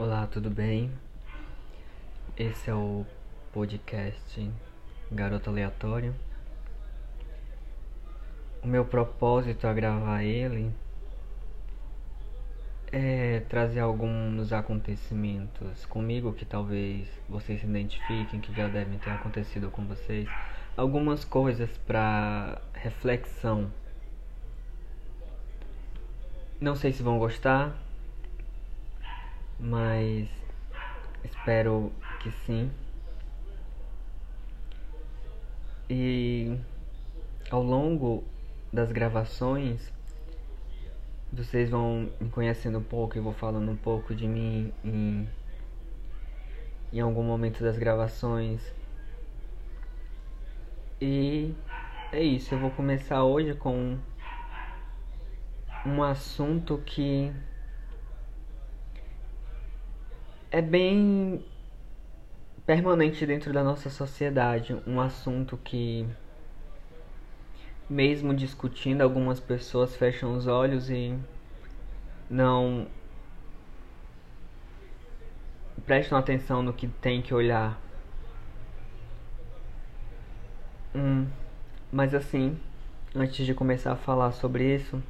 Olá, tudo bem? Esse é o podcast Garoto Aleatório. O meu propósito a gravar ele é trazer alguns acontecimentos comigo que talvez vocês se identifiquem, que já devem ter acontecido com vocês. Algumas coisas para reflexão. Não sei se vão gostar, mas espero que sim. E ao longo das gravações, vocês vão me conhecendo um pouco e vou falando um pouco de mim em, em algum momento das gravações. E é isso, eu vou começar hoje com um assunto que é bem permanente dentro da nossa sociedade, um assunto que mesmo discutindo algumas pessoas fecham os olhos e não prestam atenção no que tem que olhar. Hum, mas assim, antes de começar a falar sobre isso,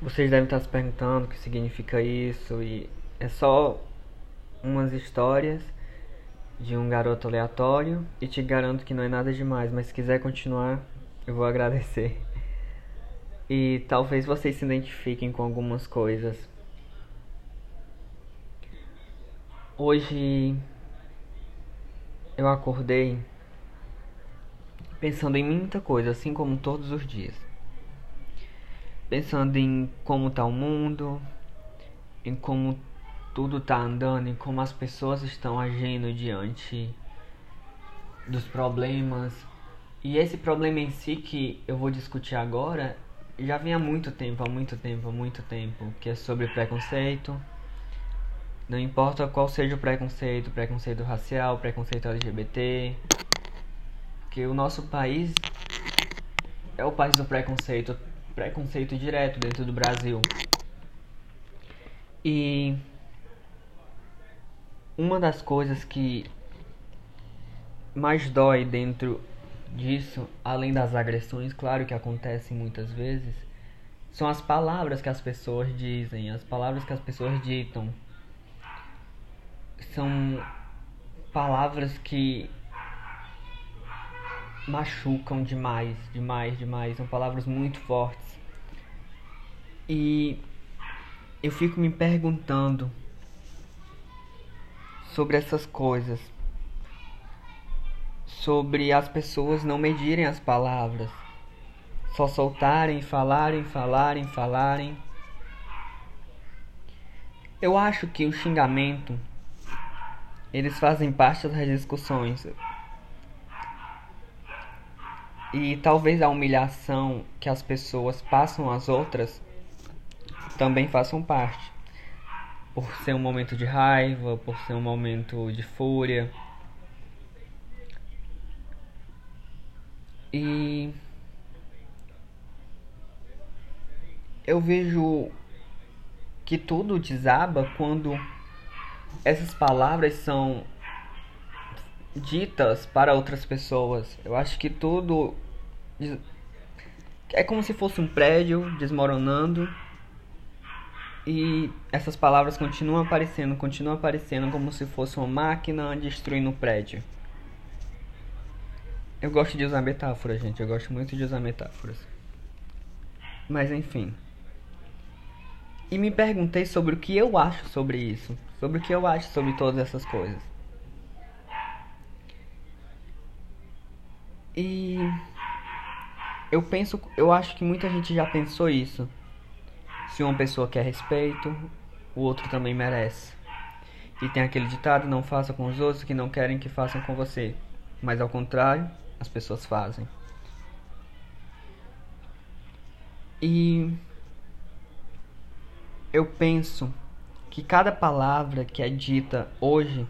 vocês devem estar se perguntando o que significa isso e é só umas histórias de um garoto aleatório e te garanto que não é nada demais, mas se quiser continuar, eu vou agradecer. E talvez vocês se identifiquem com algumas coisas. Hoje eu acordei pensando em muita coisa, assim como todos os dias. Pensando em como está o mundo, em como tudo está andando e como as pessoas estão agindo diante dos problemas. E esse problema em si que eu vou discutir agora já vem há muito tempo, há muito tempo, há muito tempo, que é sobre preconceito. Não importa qual seja o preconceito, preconceito racial, preconceito LGBT, que o nosso país é o país do preconceito, preconceito direto dentro do Brasil. E uma das coisas que mais dói dentro disso, além das agressões, claro que acontecem muitas vezes, são as palavras que as pessoas dizem, as palavras que as pessoas ditam. São palavras que machucam demais, demais, demais. São palavras muito fortes. E eu fico me perguntando sobre essas coisas. Sobre as pessoas não medirem as palavras, só soltarem, falarem, falarem, falarem. Eu acho que o xingamento eles fazem parte das discussões. E talvez a humilhação que as pessoas passam às outras também façam parte por ser um momento de raiva, por ser um momento de fúria. E eu vejo que tudo desaba quando essas palavras são ditas para outras pessoas. Eu acho que tudo é como se fosse um prédio desmoronando e essas palavras continuam aparecendo, continuam aparecendo como se fosse uma máquina destruindo o um prédio. Eu gosto de usar metáforas, gente. Eu gosto muito de usar metáforas. Mas enfim. E me perguntei sobre o que eu acho sobre isso. Sobre o que eu acho sobre todas essas coisas. E eu penso, eu acho que muita gente já pensou isso. Se uma pessoa quer respeito, o outro também merece. E tem aquele ditado: não faça com os outros que não querem que façam com você. Mas ao contrário, as pessoas fazem. E eu penso que cada palavra que é dita hoje,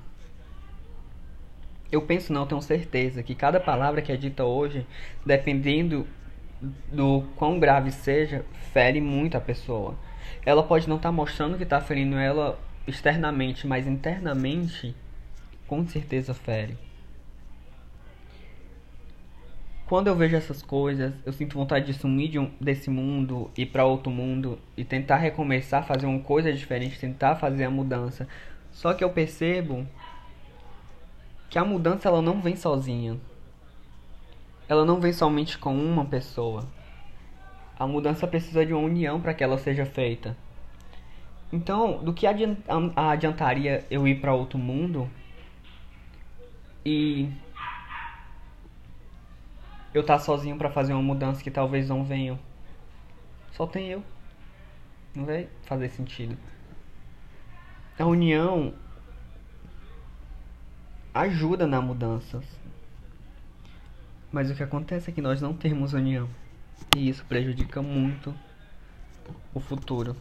eu penso não, tenho certeza que cada palavra que é dita hoje, dependendo do quão grave seja, fere muito a pessoa. Ela pode não estar tá mostrando que está ferindo ela externamente, mas internamente, com certeza fere. Quando eu vejo essas coisas, eu sinto vontade de sumir de um, desse mundo, ir para outro mundo e tentar recomeçar, fazer uma coisa diferente, tentar fazer a mudança. Só que eu percebo que a mudança ela não vem sozinha. Ela não vem somente com uma pessoa. A mudança precisa de uma união para que ela seja feita. Então, do que adiantaria eu ir para outro mundo e eu estar tá sozinho para fazer uma mudança que talvez não venha. Só tem eu. Não vai fazer sentido. A união ajuda na mudança. Mas o que acontece é que nós não temos união. E isso prejudica muito o futuro.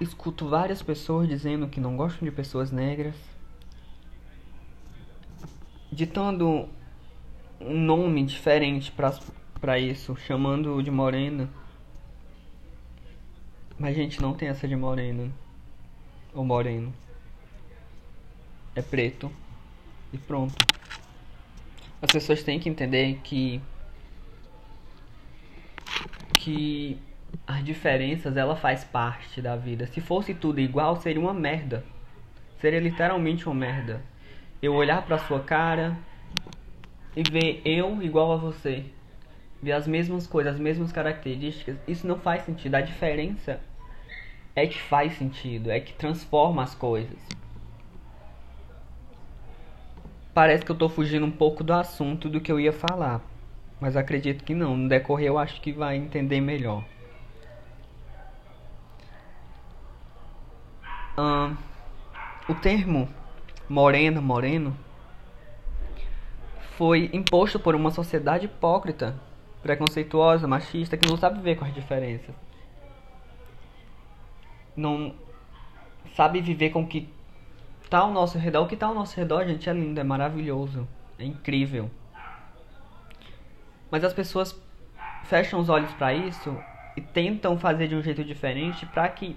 Escuto várias pessoas dizendo que não gostam de pessoas negras ditando um nome diferente para isso, chamando de morena. Mas a gente não tem essa de morena ou moreno. É preto e pronto. As pessoas têm que entender que que as diferenças ela faz parte da vida. Se fosse tudo igual, seria uma merda. Seria literalmente uma merda eu olhar para sua cara e ver eu igual a você, ver as mesmas coisas, as mesmas características, isso não faz sentido. A diferença é que faz sentido, é que transforma as coisas. Parece que eu tô fugindo um pouco do assunto do que eu ia falar, mas acredito que não. No decorrer eu acho que vai entender melhor. O termo morena, moreno, foi imposto por uma sociedade hipócrita, preconceituosa, machista, que não sabe viver com as diferenças. Não sabe viver com que está ao nosso redor. O que está ao nosso redor, gente, é lindo, é maravilhoso, é incrível. Mas as pessoas fecham os olhos para isso e tentam fazer de um jeito diferente para que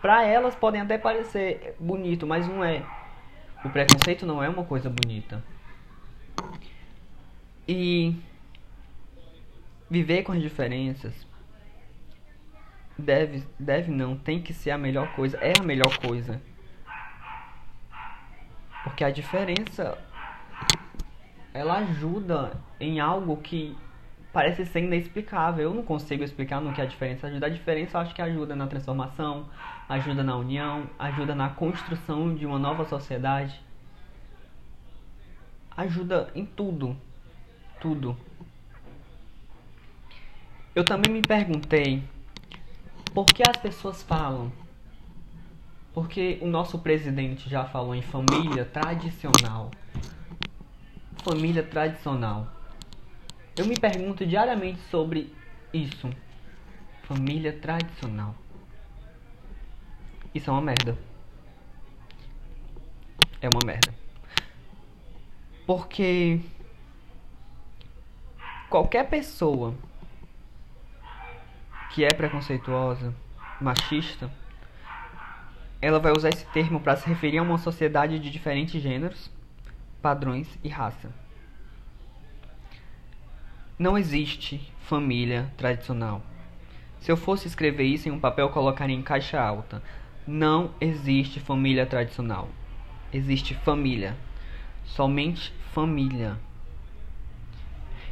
para elas podem até parecer bonito, mas não é. O preconceito não é uma coisa bonita. E viver com as diferenças deve, deve não, tem que ser a melhor coisa, é a melhor coisa. Porque a diferença ela ajuda em algo que parece ser inexplicável. Eu não consigo explicar no que a diferença ajuda. A diferença eu acho que ajuda na transformação, ajuda na união, ajuda na construção de uma nova sociedade. Ajuda em tudo. Tudo. Eu também me perguntei por que as pessoas falam. Porque o nosso presidente já falou em família tradicional. Família tradicional. Eu me pergunto diariamente sobre isso. Família tradicional. Isso é uma merda. É uma merda. Porque qualquer pessoa que é preconceituosa, machista, ela vai usar esse termo para se referir a uma sociedade de diferentes gêneros, padrões e raça. Não existe família tradicional. Se eu fosse escrever isso em um papel, colocaria em caixa alta. Não existe família tradicional. Existe família. Somente família.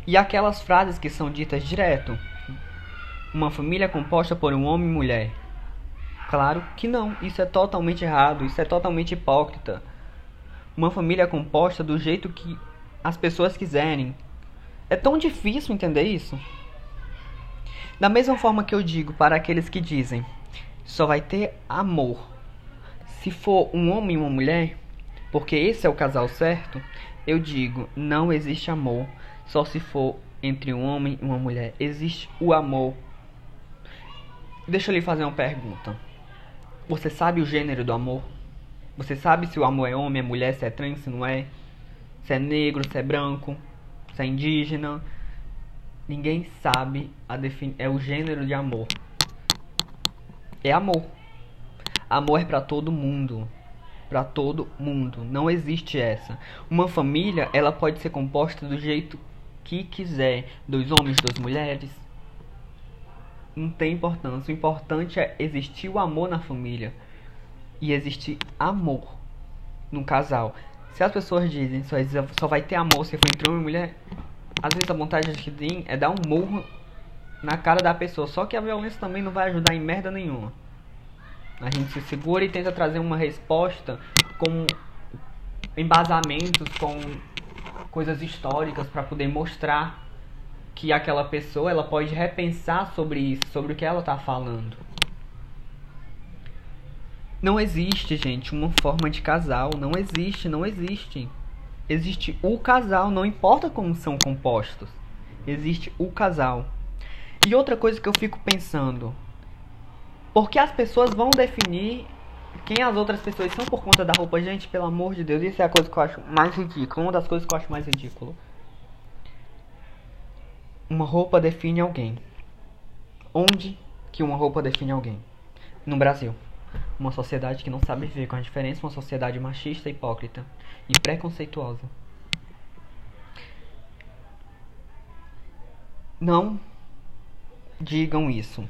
E aquelas frases que são ditas direto. Uma família composta por um homem e mulher. Claro que não. Isso é totalmente errado. Isso é totalmente hipócrita. Uma família composta do jeito que as pessoas quiserem. É tão difícil entender isso. Da mesma forma que eu digo para aqueles que dizem só vai ter amor se for um homem e uma mulher, porque esse é o casal certo, eu digo, não existe amor só se for entre um homem e uma mulher. Existe o amor. Deixa eu lhe fazer uma pergunta. Você sabe o gênero do amor? Você sabe se o amor é homem, é mulher, se é trans, se não é? se é negro, se é branco, se é indígena. Ninguém sabe a defini é o gênero de amor. É amor. Amor é para todo mundo. Para todo mundo. Não existe essa. Uma família, ela pode ser composta do jeito que quiser, dos homens, das mulheres. Não tem importância. O importante é existir o amor na família e existir amor no casal. Se as pessoas dizem só, só vai ter amor se for entre homem e mulher, às vezes a vontade que tem é dar um murro na cara da pessoa. Só que a violência também não vai ajudar em merda nenhuma. A gente se segura e tenta trazer uma resposta com embasamentos, com coisas históricas para poder mostrar que aquela pessoa ela pode repensar sobre isso, sobre o que ela está falando. Não existe, gente, uma forma de casal. Não existe, não existe. Existe o casal, não importa como são compostos. Existe o casal. E outra coisa que eu fico pensando, porque as pessoas vão definir quem as outras pessoas são por conta da roupa. Gente, pelo amor de Deus, isso é a coisa que eu acho mais ridícula. Uma das coisas que eu acho mais ridículo. Uma roupa define alguém. Onde que uma roupa define alguém? No Brasil. Uma sociedade que não sabe viver com a diferença, uma sociedade machista, hipócrita e preconceituosa. Não digam isso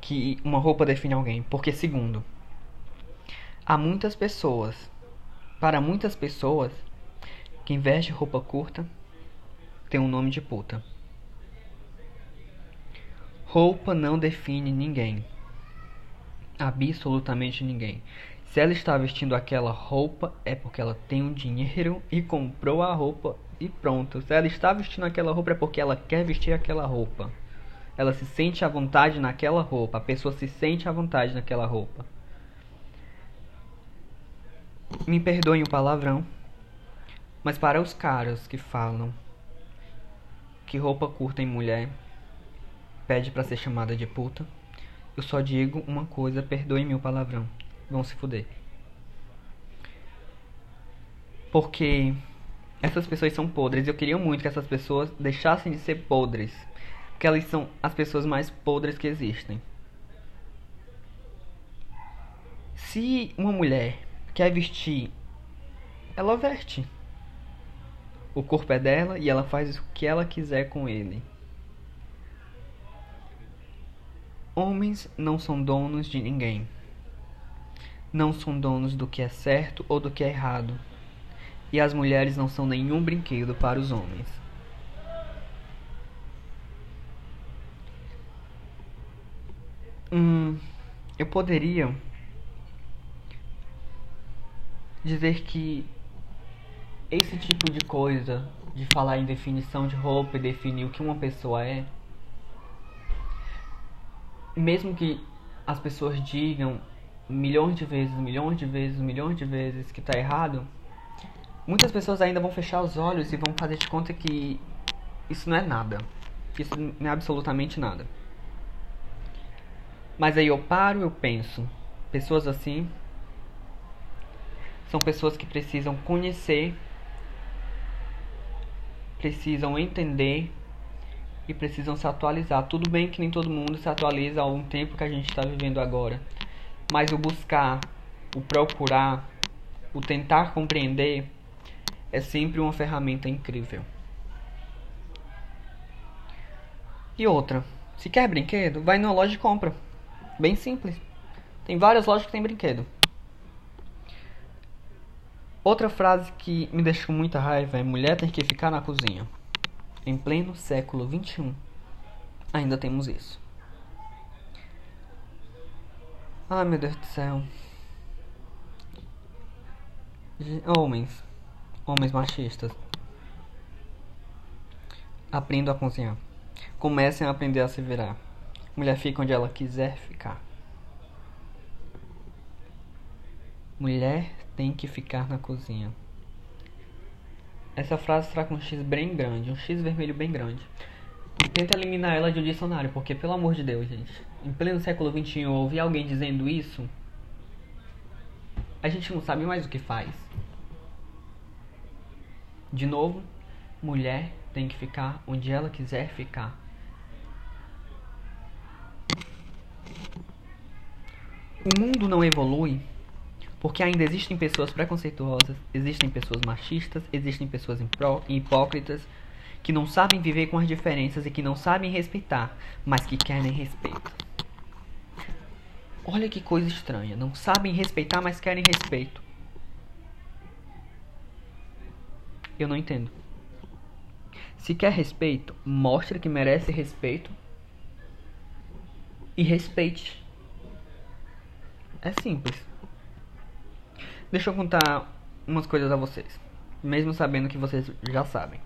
que uma roupa define alguém, porque segundo, há muitas pessoas, para muitas pessoas, quem veste roupa curta tem um nome de puta. Roupa não define ninguém. Absolutamente ninguém. Se ela está vestindo aquela roupa, é porque ela tem um dinheiro e comprou a roupa e pronto. Se ela está vestindo aquela roupa, é porque ela quer vestir aquela roupa. Ela se sente à vontade naquela roupa. A pessoa se sente à vontade naquela roupa. Me perdoem o palavrão, mas para os caras que falam que roupa curta em mulher pede para ser chamada de puta, eu só digo uma coisa, perdoem-me o palavrão. Vão se fuder. Porque essas pessoas são podres. Eu queria muito que essas pessoas deixassem de ser podres que elas são as pessoas mais podres que existem. Se uma mulher quer vestir, ela veste. O corpo é dela e ela faz o que ela quiser com ele. Homens não são donos de ninguém. Não são donos do que é certo ou do que é errado. E as mulheres não são nenhum brinquedo para os homens. Hum, eu poderia dizer que esse tipo de coisa de falar em definição de roupa e definir o que uma pessoa é, mesmo que as pessoas digam milhões de vezes, milhões de vezes, milhões de vezes que tá errado, muitas pessoas ainda vão fechar os olhos e vão fazer de conta que isso não é nada, que isso não é absolutamente nada. Mas aí eu paro, eu penso. Pessoas assim são pessoas que precisam conhecer, precisam entender e precisam se atualizar. Tudo bem que nem todo mundo se atualiza ao tempo que a gente está vivendo agora, mas o buscar, o procurar, o tentar compreender é sempre uma ferramenta incrível. E outra, se quer brinquedo, vai numa loja e compra. Bem simples. Tem várias lojas que tem brinquedo. Outra frase que me deixou muita raiva é mulher tem que ficar na cozinha. Em pleno século 21, ainda temos isso. Ai meu Deus do céu. Homens, homens machistas, aprendam a cozinhar. Comecem a aprender a se virar. Mulher fica onde ela quiser ficar. Mulher tem que ficar na cozinha. Essa frase está com um X bem grande, um X vermelho bem grande. E tenta eliminar ela de um dicionário, porque pelo amor de Deus, gente. Em pleno século XXI, ouvir alguém dizendo isso, a gente não sabe mais o que faz. De novo, mulher tem que ficar onde ela quiser ficar. O mundo não evolui porque ainda existem pessoas preconceituosas, existem pessoas machistas, existem pessoas hipócritas que não sabem viver com as diferenças e que não sabem respeitar, mas que querem respeito. Olha que coisa estranha. Não sabem respeitar, mas querem respeito. Eu não entendo. Se quer respeito, mostre que merece respeito e respeite. É simples. Deixa eu contar umas coisas a vocês, mesmo sabendo que vocês já sabem.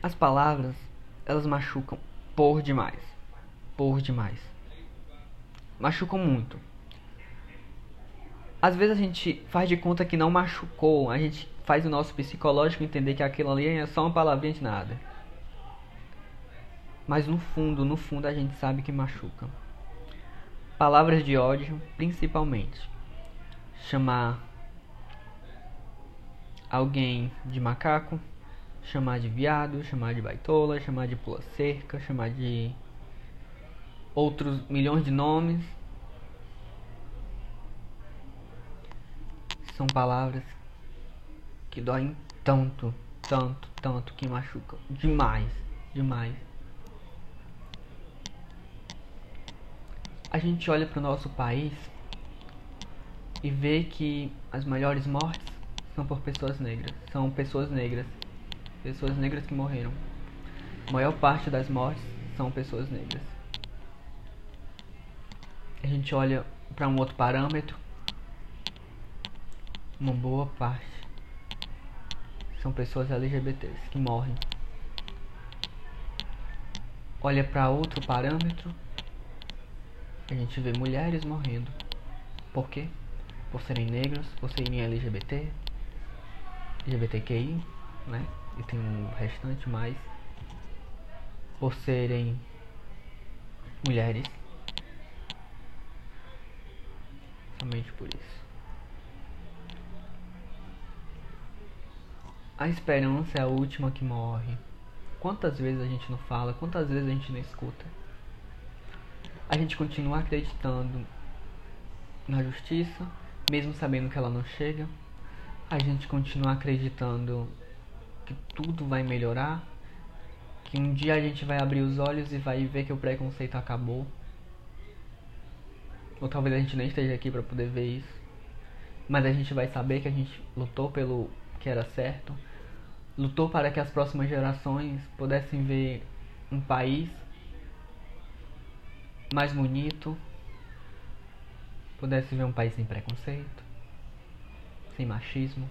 As palavras, elas machucam por demais. Por demais. Machucam muito. Às vezes a gente faz de conta que não machucou, a gente faz o nosso psicológico entender que aquilo ali é só uma palavrinha de nada. Mas no fundo, no fundo a gente sabe que machuca. Palavras de ódio, principalmente. Chamar alguém de macaco, chamar de viado, chamar de baitola, chamar de pula cerca, chamar de outros milhões de nomes. São palavras que doem tanto, tanto, tanto que machucam demais, demais. A gente olha para o nosso país e vê que as maiores mortes são por pessoas negras, são pessoas negras pessoas negras que morreram. A maior parte das mortes são pessoas negras. A gente olha para um outro parâmetro, uma boa parte são pessoas LGBTs que morrem. Olha para outro parâmetro, a gente vê mulheres morrendo. Por quê? Por serem negras, por serem LGBT, LGBTQI, né? e tem um restante mais por serem mulheres. Somente por isso. A esperança é a última que morre. Quantas vezes a gente não fala, quantas vezes a gente não escuta? A gente continua acreditando na justiça, mesmo sabendo que ela não chega. A gente continua acreditando que tudo vai melhorar, que um dia a gente vai abrir os olhos e vai ver que o preconceito acabou. Ou talvez a gente nem esteja aqui para poder ver isso. Mas a gente vai saber que a gente lutou pelo que era certo, lutou para que as próximas gerações pudessem ver um país mais bonito, pudesse ver um país sem preconceito, sem machismo.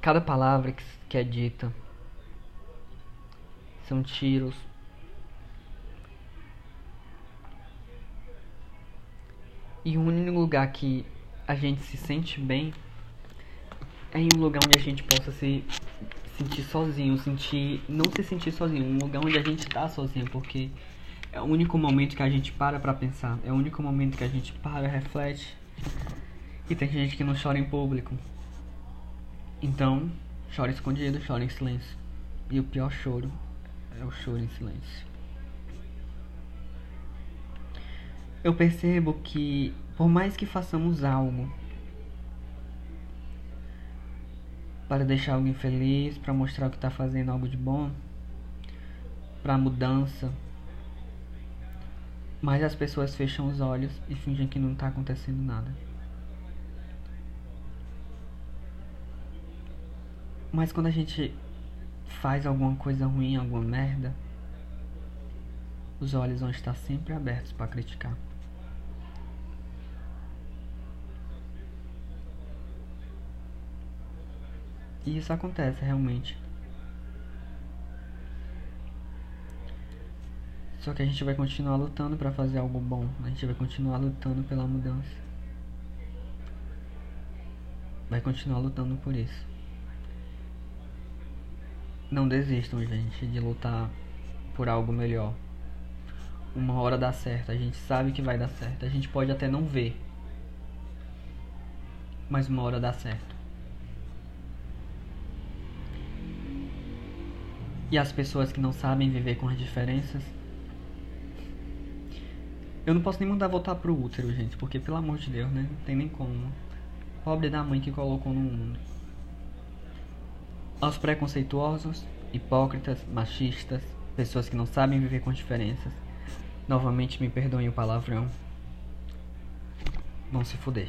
Cada palavra que é dita são tiros. E o único lugar que a gente se sente bem é em um lugar onde a gente possa se sentir sozinho, sentir não se sentir sozinho, um lugar onde a gente está sozinho, porque é o único momento que a gente para para pensar, é o único momento que a gente para, reflete. E tem gente que não chora em público. Então, chora escondido, chora em silêncio. E o pior choro é o choro em silêncio. Eu percebo que, por mais que façamos algo para deixar alguém feliz, para mostrar que está fazendo algo de bom, para mudança, mas as pessoas fecham os olhos e fingem que não está acontecendo nada. Mas quando a gente faz alguma coisa ruim, alguma merda, os olhos vão estar sempre abertos para criticar. E isso acontece realmente. Só que a gente vai continuar lutando para fazer algo bom. A gente vai continuar lutando pela mudança. Vai continuar lutando por isso. Não desistam, gente, de lutar por algo melhor. uma hora dá certo, a gente sabe que vai dar certo. A gente pode até não ver, mas uma hora dá certo. E as pessoas que não sabem viver com as diferenças. Eu não posso nem mandar voltar pro útero, gente, porque pelo amor de Deus, né? Não tem nem como. Pobre da mãe que colocou no mundo. Aos preconceituosos, hipócritas, machistas, pessoas que não sabem viver com as diferenças. Novamente me perdoem o palavrão. Vão se fuder.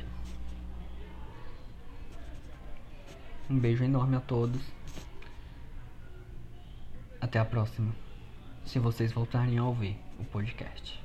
Um beijo enorme a todos. Até a próxima. Se vocês voltarem a ouvir o podcast.